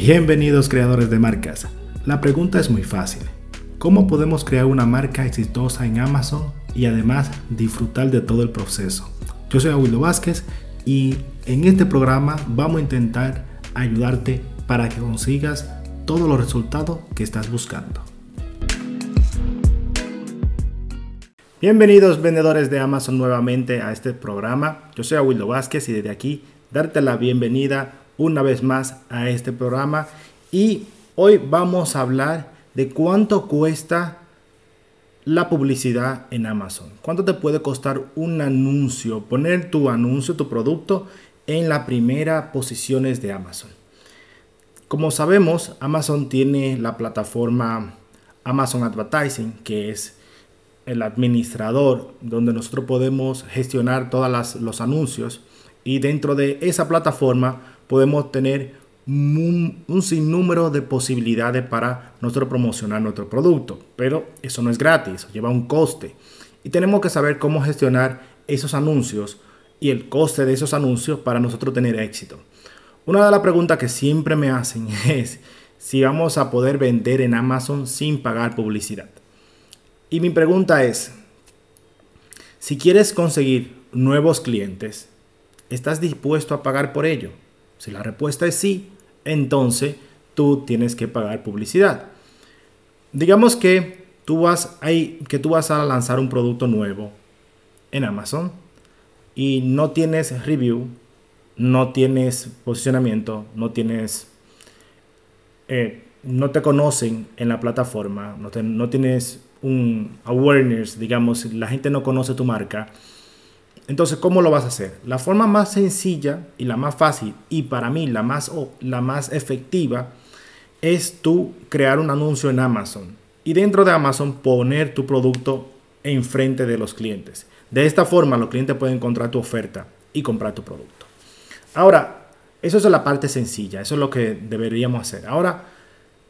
Bienvenidos creadores de marcas. La pregunta es muy fácil. ¿Cómo podemos crear una marca exitosa en Amazon y además disfrutar de todo el proceso? Yo soy Aguildo Vázquez y en este programa vamos a intentar ayudarte para que consigas todos los resultados que estás buscando. Bienvenidos vendedores de Amazon nuevamente a este programa. Yo soy Aguildo Vázquez y desde aquí darte la bienvenida una vez más a este programa y hoy vamos a hablar de cuánto cuesta la publicidad en Amazon. ¿Cuánto te puede costar un anuncio? Poner tu anuncio, tu producto en las primeras posiciones de Amazon. Como sabemos, Amazon tiene la plataforma Amazon Advertising, que es el administrador donde nosotros podemos gestionar todos los anuncios y dentro de esa plataforma podemos tener un, sinnúmero de posibilidades para nosotros promocionar nuestro producto, pero eso no es gratis, lleva un coste y tenemos que saber cómo gestionar esos anuncios y el coste de esos anuncios para nosotros tener éxito. Una de las preguntas que siempre me hacen es si vamos a poder vender en Amazon sin pagar publicidad. Y mi pregunta es, si quieres conseguir nuevos clientes, ¿estás dispuesto a pagar por ello? Si la respuesta es sí, entonces tú tienes que pagar publicidad. Digamos que tú vas, que tú vas a lanzar un producto nuevo en Amazon y no tienes review, no tienes posicionamiento, no tienes... Eh, no te conocen en la plataforma, no, no tienes un awareness, digamos, la gente no conoce tu marca. Entonces, ¿cómo lo vas a hacer? La forma más sencilla y la más fácil y para mí la más, la más efectiva es tú crear un anuncio en Amazon y dentro de Amazon poner tu producto enfrente de los clientes. De esta forma los clientes pueden encontrar tu oferta y comprar tu producto. Ahora, eso es la parte sencilla, eso es lo que deberíamos hacer. Ahora,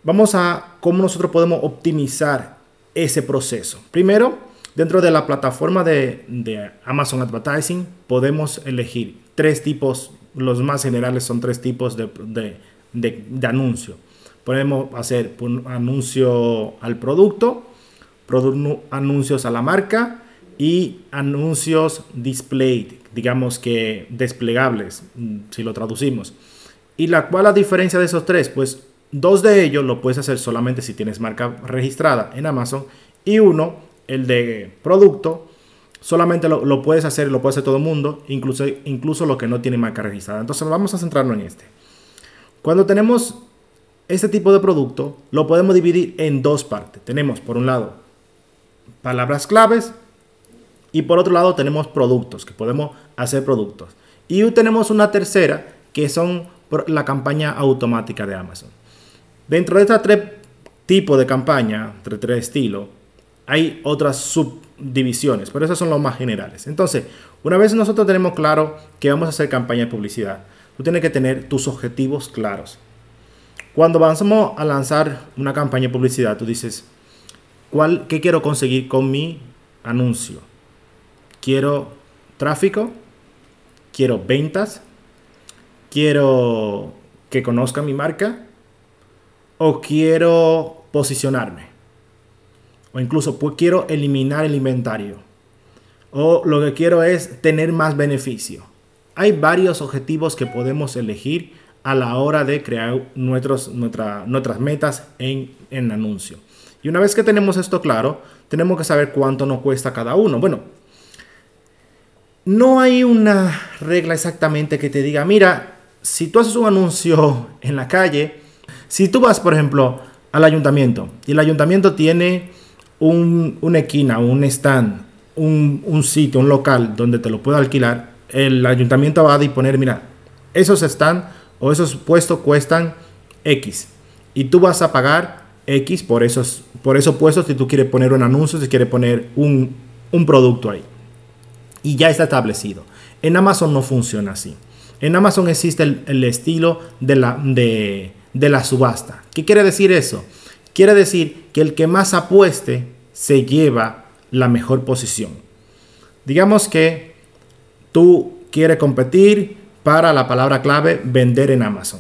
vamos a cómo nosotros podemos optimizar ese proceso. Primero, dentro de la plataforma de, Amazon Advertising podemos elegir tres tipos, los más generales son tres tipos de, de, anuncio. Podemos hacer un anuncio al producto, anuncios a la marca y anuncios displayed, digamos que desplegables, si lo traducimos. ¿Y la cual la diferencia de esos tres? Pues Dos de ellos lo puedes hacer solamente si tienes marca registrada en Amazon y uno, el de producto, solamente lo, puedes hacer, lo puede hacer todo el mundo, incluso, incluso lo que no tiene marca registrada. Entonces vamos a centrarnos en este. Cuando tenemos este tipo de producto, lo podemos dividir en dos partes. Tenemos por un lado palabras claves y por otro lado tenemos productos, que podemos hacer productos. Y tenemos una tercera que son la campaña automática de Amazon. Dentro de estos tres tipos de campaña, de tres estilos, hay otras subdivisiones, pero esas son los más generales. Entonces, una vez nosotros tenemos claro que vamos a hacer campaña de publicidad, tú tienes que tener tus objetivos claros. Cuando vamos a lanzar una campaña de publicidad, tú dices, ¿cuál, ¿qué quiero conseguir con mi anuncio? ¿Quiero tráfico? ¿Quiero ventas? ¿Quiero que conozcan mi marca? o quiero posicionarme. O incluso pues, quiero eliminar el inventario. O lo que quiero es tener más beneficio. Hay varios objetivos que podemos elegir a la hora de crear nuestros, nuestras metas en, en anuncio. Y una vez que tenemos esto claro, tenemos que saber cuánto nos cuesta cada uno. Bueno, no hay una regla exactamente que te diga, mira, si tú haces un anuncio en la calle, si tú vas, por ejemplo, al ayuntamiento y el ayuntamiento tiene un, una esquina, un stand, un, sitio, un local donde te lo pueda alquilar, el ayuntamiento va a disponer, mira, esos stands o esos puestos cuestan X y tú vas a pagar X por esos, por esos puestos si tú quieres poner un anuncio, si quieres poner un, producto ahí. Y ya está establecido. En Amazon no funciona así. En Amazon existe el, el estilo de, la, de, de la subasta. ¿Qué quiere decir eso? Quiere decir que el que más apueste se lleva la mejor posición. Digamos que tú quieres competir para la palabra clave vender en Amazon.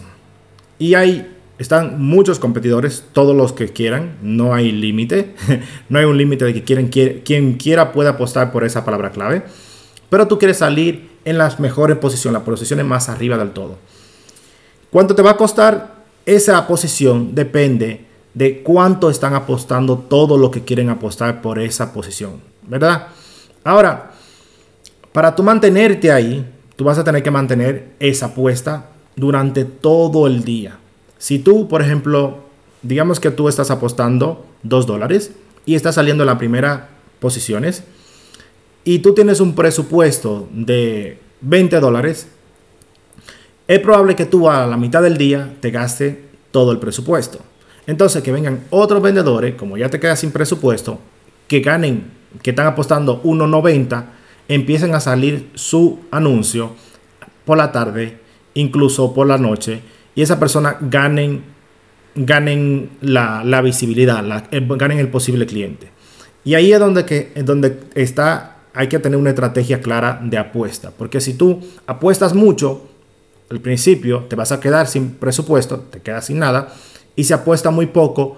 Y hay están muchos competidores, todos los que quieran, no hay límite, no hay un límite de que quieren, quien quiera pueda apostar por esa palabra clave, pero tú quieres salir en las mejores posiciones, las posiciones más arriba del todo. ¿Cuánto te va a costar? Esa posición depende de cuánto están apostando todo lo que quieren apostar por esa posición, ¿verdad? Ahora, para tú mantenerte ahí, tú vas a tener que mantener esa apuesta durante todo el día. Si tú, por ejemplo, digamos que tú estás apostando 2 dólares y estás saliendo en las primeras posiciones y tú tienes un presupuesto de 20 dólares, es probable que tú a la mitad del día te gaste todo el presupuesto. Entonces que vengan otros vendedores, como ya te quedas sin presupuesto, que ganen, que están apostando 1.90, empiecen a salir su anuncio por la tarde, incluso por la noche, y esa persona ganen, ganen la, visibilidad, ganen el posible cliente. Y ahí es donde, que, donde está, hay que tener una estrategia clara de apuesta, porque si tú apuestas mucho, al principio te vas a quedar sin presupuesto, te quedas sin nada, y si apuesta muy poco,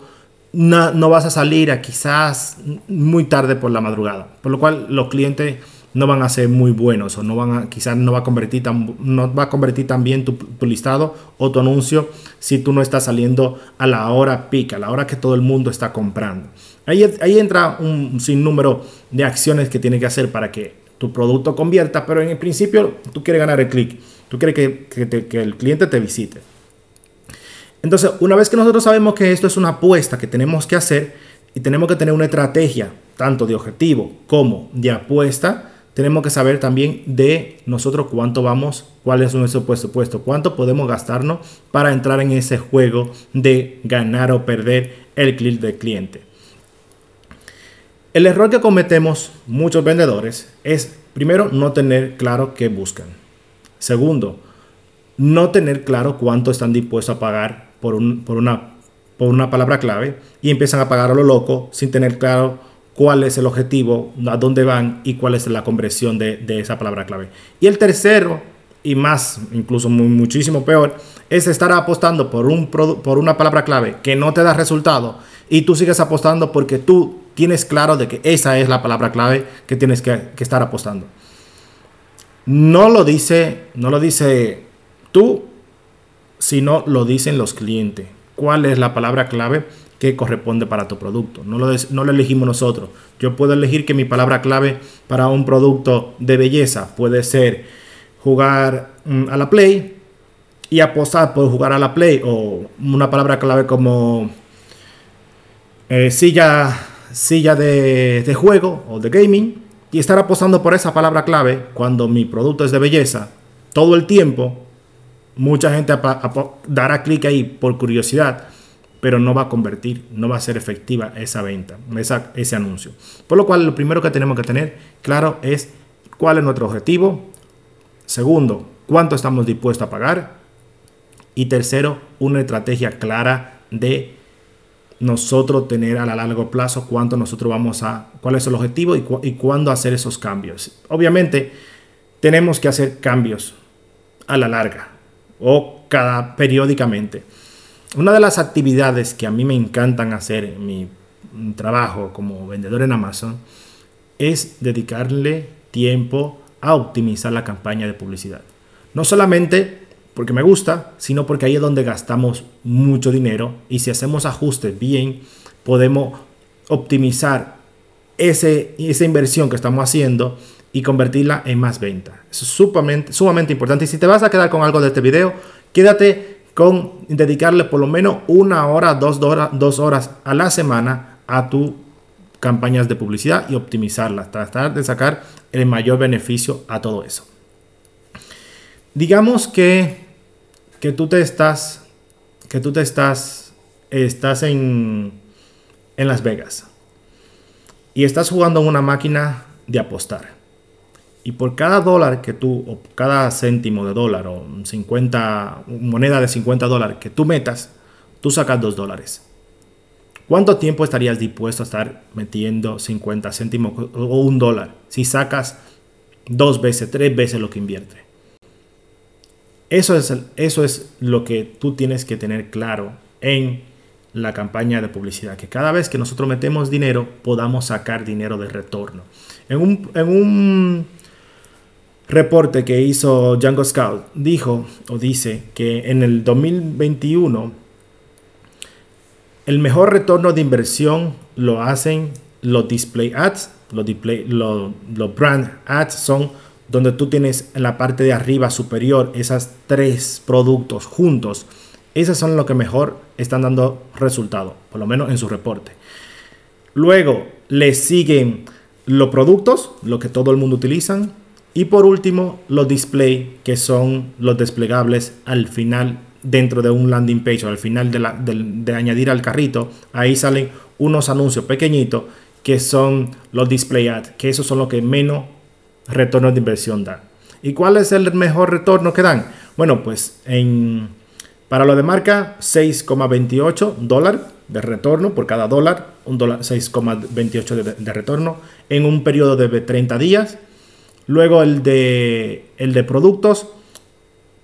no, no vas a salir a quizás muy tarde por la madrugada, por lo cual los clientes no van a ser muy buenos o no van a, quizás no va a convertir tan, no va a convertir tan bien tu, listado o tu anuncio si tú no estás saliendo a la hora pica, a la hora que todo el mundo está comprando. Ahí, ahí entra un sinnúmero de acciones que tienes que hacer para que tu producto convierta, pero en el principio tú quieres ganar el clic, tú quieres que, que el cliente te visite. Entonces, una vez que nosotros sabemos que esto es una apuesta que tenemos que hacer y tenemos que tener una estrategia tanto de objetivo como de apuesta, tenemos que saber también de nosotros cuánto vamos, cuál es nuestro presupuesto, cuánto podemos gastarnos para entrar en ese juego de ganar o perder el clic del cliente. El error que cometemos muchos vendedores es, primero, no tener claro qué buscan. Segundo, no tener claro cuánto están dispuestos a pagar por, por, una, por una palabra clave y empiezan a pagar a lo loco sin tener claro cuál es el objetivo, a dónde van y cuál es la conversión de, esa palabra clave. Y el tercero, y más, incluso muchísimo peor, es estar apostando por, un por una palabra clave que no te da resultado y tú sigues apostando porque tú tienes claro de que esa es la palabra clave que tienes que, que estar apostando. No lo dice, no lo dice tú, sino lo dicen los clientes. ¿Cuál es la palabra clave que corresponde para tu producto. No lo, elegimos nosotros. Yo puedo elegir que mi palabra clave para un producto de belleza puede ser jugar mm, a la Play y apostar por jugar a la Play o una palabra clave como eh, silla, silla de, de juego o de gaming y estar apostando por esa palabra clave cuando mi producto es de belleza todo el tiempo. Mucha gente dará clic ahí por curiosidad pero no va a convertir, no va a ser efectiva esa venta, ese anuncio. Por lo cual, lo primero que tenemos que tener claro es cuál es nuestro objetivo. Segundo, cuánto estamos dispuestos a pagar. Y tercero, una estrategia clara de nosotros tener a largo plazo cuánto nosotros vamos a, cuál es el objetivo y, y cuándo hacer esos cambios. Obviamente, tenemos que hacer cambios a la larga o cada periódicamente. Una de las actividades que a mí me encantan hacer en mi trabajo como vendedor en Amazon es dedicarle tiempo a optimizar la campaña de publicidad. No solamente porque me gusta, sino porque ahí es donde gastamos mucho dinero y si hacemos ajustes bien, podemos optimizar ese, esa inversión que estamos haciendo y convertirla en más venta. Eso es sumamente, sumamente importante. Y si te vas a quedar con algo de este video, quédate con dedicarle por lo menos una hora, dos, horas, dos horas a la semana a tus campañas de publicidad y optimizarlas, tratar de sacar el mayor beneficio a todo eso. Digamos que, que tú te estás, que tú te estás, estás en, en Las Vegas y estás jugando en una máquina de apostar. Y por cada dólar que tú, o cada céntimo de dólar, o 50, moneda de 50 dólares que tú metas, tú sacas 2 dólares. ¿Cuánto tiempo estarías dispuesto a estar metiendo 50 céntimos o un dólar si sacas dos veces, tres veces lo que invierte? Eso es, eso es lo que tú tienes que tener claro en la campaña de publicidad. Que cada vez que nosotros metemos dinero podamos sacar dinero de retorno. En un, en un reporte que hizo Django Scout dijo o dice que en el 2021 el mejor retorno de inversión lo hacen los display ads, los, display, los, brand ads son donde tú tienes en la parte de arriba superior esas tres productos juntos. Esos son los que mejor están dando resultado, por lo menos en su reporte. Luego le siguen los productos, lo que todo el mundo utiliza. Y por último, los display, que son los desplegables al final dentro de un landing page o al final de, añadir al carrito. Ahí salen unos anuncios pequeñitos que son los display ads, que esos son los que menos retorno de inversión dan. ¿Y cuál es el mejor retorno que dan? Bueno, pues en, para lo de marca, 6,28 dólares de retorno por cada dólar, un dólar 6,28 de, de, retorno en un periodo de 30 días. Luego el de, el de productos,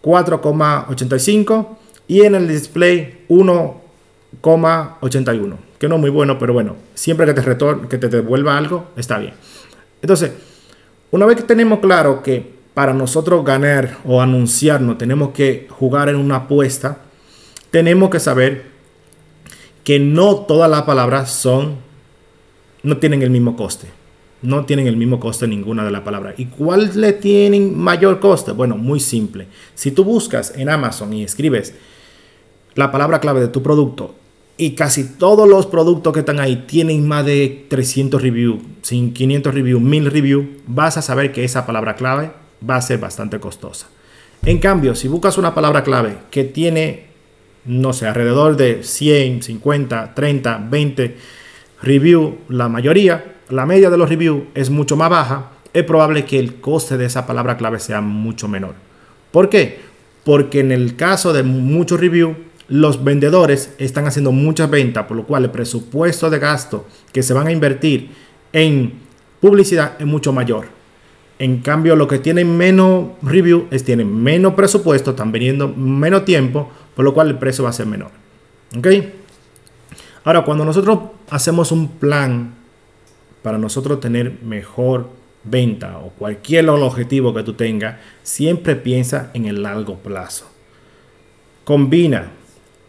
4,85 y en el display 1,81, que no es muy bueno, pero bueno, siempre que te, retorne, que te devuelva algo, está bien. Entonces, una vez que tenemos claro que para nosotros ganar o anunciarnos tenemos que jugar en una apuesta, tenemos que saber que no todas las palabras son, no tienen el mismo coste. No tienen el mismo coste ninguna de las palabras. ¿Y cuál le tienen mayor coste? Bueno, muy simple. Si tú buscas en Amazon y escribes la palabra clave de tu producto y casi todos los productos que están ahí tienen más de 300 reviews, 500 reviews, 1000 reviews, vas a saber que esa palabra clave va a ser bastante costosa. En cambio, si buscas una palabra clave que tiene, no sé, alrededor de 100, 50, 30, 20 reviews, la mayoría, la media de los reviews es mucho más baja, es probable que el coste de esa palabra clave sea mucho menor. ¿Por qué? Porque en el caso de muchos reviews, los vendedores están haciendo muchas ventas, por lo cual el presupuesto de gasto que se van a invertir en publicidad es mucho mayor. En cambio, los que tienen menos review es tienen menos presupuesto, están vendiendo menos tiempo, por lo cual el precio va a ser menor. ¿Ok? Ahora, cuando nosotros hacemos un plan para nosotros tener mejor venta o cualquier objetivo que tú tengas, siempre piensa en el largo plazo. Combina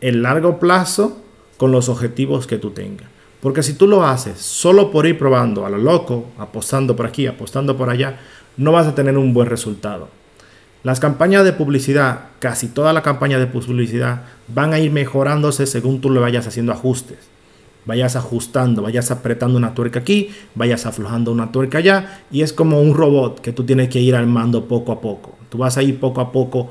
el largo plazo con los objetivos que tú tengas. Porque si tú lo haces solo por ir probando a lo loco, apostando por aquí, apostando por allá, no vas a tener un buen resultado. Las campañas de publicidad, casi toda la campaña de publicidad, van a ir mejorándose según tú le vayas haciendo ajustes. Vayas ajustando, vayas apretando una tuerca aquí, vayas aflojando una tuerca allá, y es como un robot que tú tienes que ir armando poco a poco. Tú vas a ir poco a poco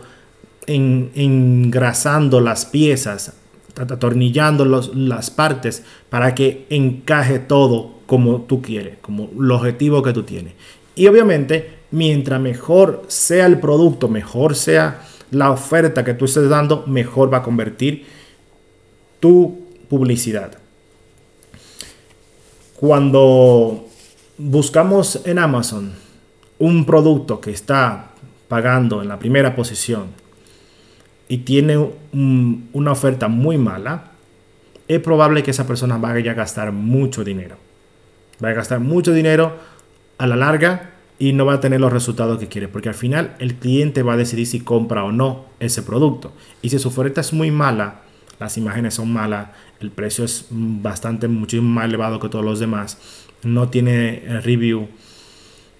engrasando las piezas, atornillando las partes para que encaje todo como tú quieres, como el objetivo que tú tienes. Y obviamente, mientras mejor sea el producto, mejor sea la oferta que tú estés dando, mejor va a convertir tu publicidad. Cuando buscamos en Amazon un producto que está pagando en la primera posición y tiene una oferta muy mala, es probable que esa persona vaya a gastar mucho dinero. Va a gastar mucho dinero a la larga y no va a tener los resultados que quiere, porque al final el cliente va a decidir si compra o no ese producto. Y si su oferta es muy mala, las imágenes son malas, el precio es bastante, muchísimo más elevado que todos los demás, no tiene review,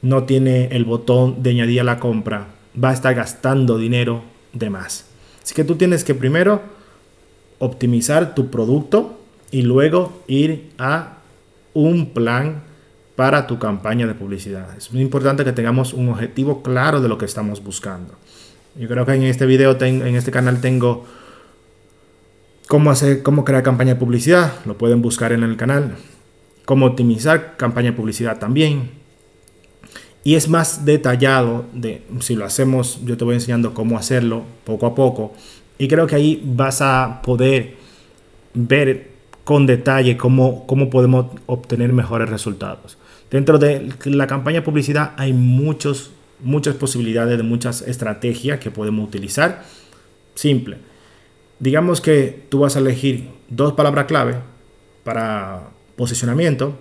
no tiene el botón de añadir a la compra, va a estar gastando dinero de más. Así que tú tienes que primero optimizar tu producto y luego ir a un plan para tu campaña de publicidad. Es muy importante que tengamos un objetivo claro de lo que estamos buscando. Yo creo que en este video, en este canal tengo cómo hacer, cómo crear campaña de publicidad. Lo pueden buscar en el canal. Cómo optimizar campaña de publicidad también y es más detallado de si lo hacemos, yo te voy enseñando cómo hacerlo poco a poco y creo que ahí vas a poder ver con detalle cómo, cómo podemos obtener mejores resultados. Dentro de la campaña de publicidad hay muchos, muchas posibilidades de muchas estrategias que podemos utilizar. Simple. Digamos que tú vas a elegir dos palabras clave para posicionamiento,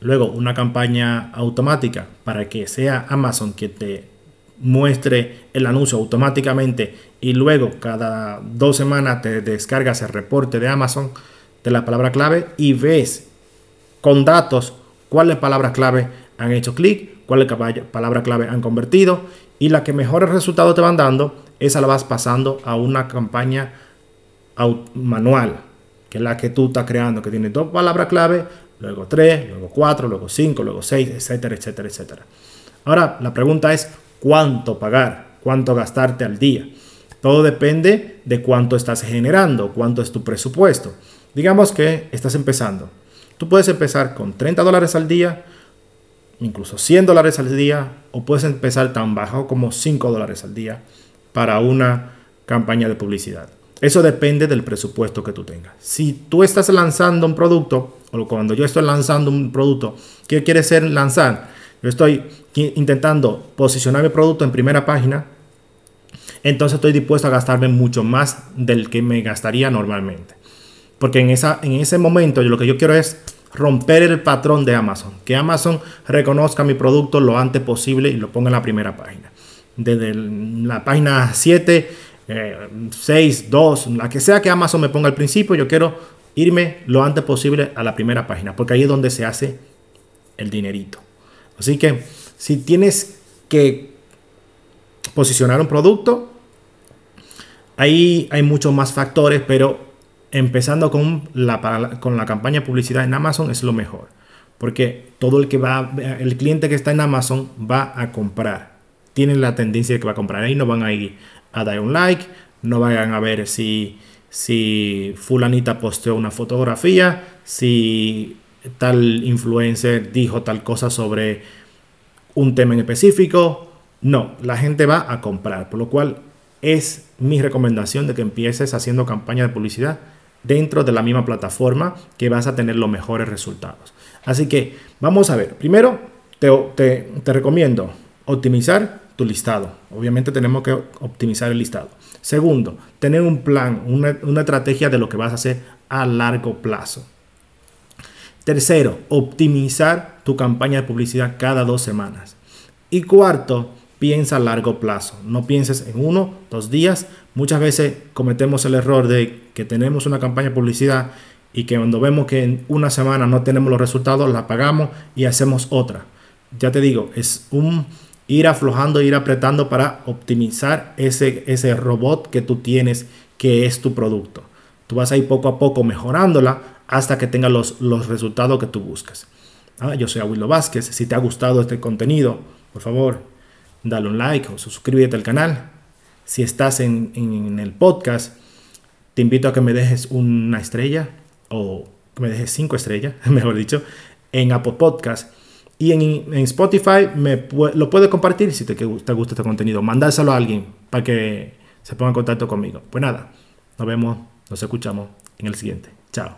luego una campaña automática para que sea Amazon que te muestre el anuncio automáticamente y luego cada dos semanas te descargas el reporte de Amazon de la palabra clave y ves con datos cuáles palabras clave han hecho clic, cuáles palabras clave han convertido y la que mejores resultados te van dando, esa la vas pasando a una campaña manual, que es la que tú estás creando, que tiene dos palabras clave, luego tres, luego cuatro, luego cinco, luego seis, etcétera, etcétera, etcétera. Ahora, la pregunta es, ¿cuánto pagar? ¿Cuánto gastarte al día? Todo depende de cuánto estás generando, cuánto es tu presupuesto. Digamos que estás empezando. Tú puedes empezar con 30 dólares al día, incluso 100 dólares al día, o puedes empezar tan bajo como 5 dólares al día para una campaña de publicidad. Eso depende del presupuesto que tú tengas. Si tú estás lanzando un producto, o cuando yo estoy lanzando un producto, ¿qué quiere ser lanzar? Yo estoy intentando posicionar mi producto en primera página, entonces estoy dispuesto a gastarme mucho más del que me gastaría normalmente. Porque en, esa, en ese momento yo lo que yo quiero es romper el patrón de Amazon. Que Amazon reconozca mi producto lo antes posible y lo ponga en la primera página. Desde la página 7 6, 2, la que sea que Amazon me ponga al principio, yo quiero irme lo antes posible a la primera página, porque ahí es donde se hace el dinerito. Así que si tienes que posicionar un producto, ahí hay muchos más factores, pero empezando con la, con la campaña de publicidad en Amazon es lo mejor, porque todo el que va, el cliente que está en Amazon va a comprar, tiene la tendencia de que va a comprar, ahí no van a ir a dar un like, no vayan a ver si, si fulanita posteó una fotografía, si tal influencer dijo tal cosa sobre un tema en específico. No, la gente va a comprar, por lo cual es mi recomendación de que empieces haciendo campaña de publicidad dentro de la misma plataforma que vas a tener los mejores resultados. Así que vamos a ver, primero te, te, te recomiendo optimizar tu listado. Obviamente tenemos que optimizar el listado. Segundo, tener un plan, una, una estrategia de lo que vas a hacer a largo plazo. Tercero, optimizar tu campaña de publicidad cada dos semanas. Y cuarto, piensa a largo plazo. No pienses en uno, dos días. Muchas veces cometemos el error de que tenemos una campaña de publicidad y que cuando vemos que en una semana no tenemos los resultados, la pagamos y hacemos otra. Ya te digo, es un ir aflojando, ir apretando para optimizar ese, ese robot que tú tienes, que es tu producto. Tú vas a ir poco a poco mejorándola hasta que tenga los, los resultados que tú buscas. Ah, yo soy Abuelo Vázquez. Si te ha gustado este contenido, por favor, dale un like o suscríbete al canal. Si estás en, en el podcast, te invito a que me dejes una estrella o que me dejes cinco estrellas, mejor dicho, en Apple Podcast y en, Spotify me, lo puedes compartir si te, te gusta este contenido. Mandárselo a alguien para que se ponga en contacto conmigo. Pues nada, nos vemos, nos escuchamos en el siguiente. Chao.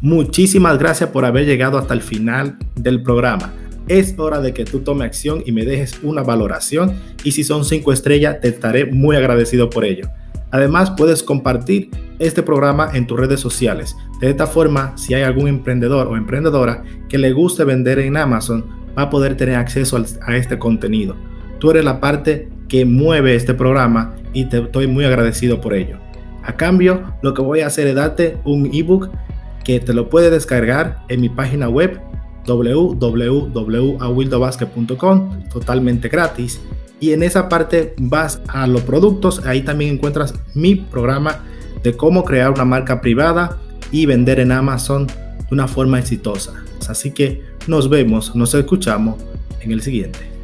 Muchísimas gracias por haber llegado hasta el final del programa. Es hora de que tú tomes acción y me dejes una valoración y si son 5 estrellas te estaré muy agradecido por ello. Además puedes compartir este programa en tus redes sociales. De esta forma, si hay algún emprendedor o emprendedora que le guste vender en Amazon, va a poder tener acceso a este contenido. Tú eres la parte que mueve este programa y te estoy muy agradecido por ello. A cambio, lo que voy a hacer es darte un ebook que te lo puedes descargar en mi página web www.awildobasket.com totalmente gratis y en esa parte vas a los productos ahí también encuentras mi programa de cómo crear una marca privada y vender en Amazon de una forma exitosa así que nos vemos, nos escuchamos en el siguiente.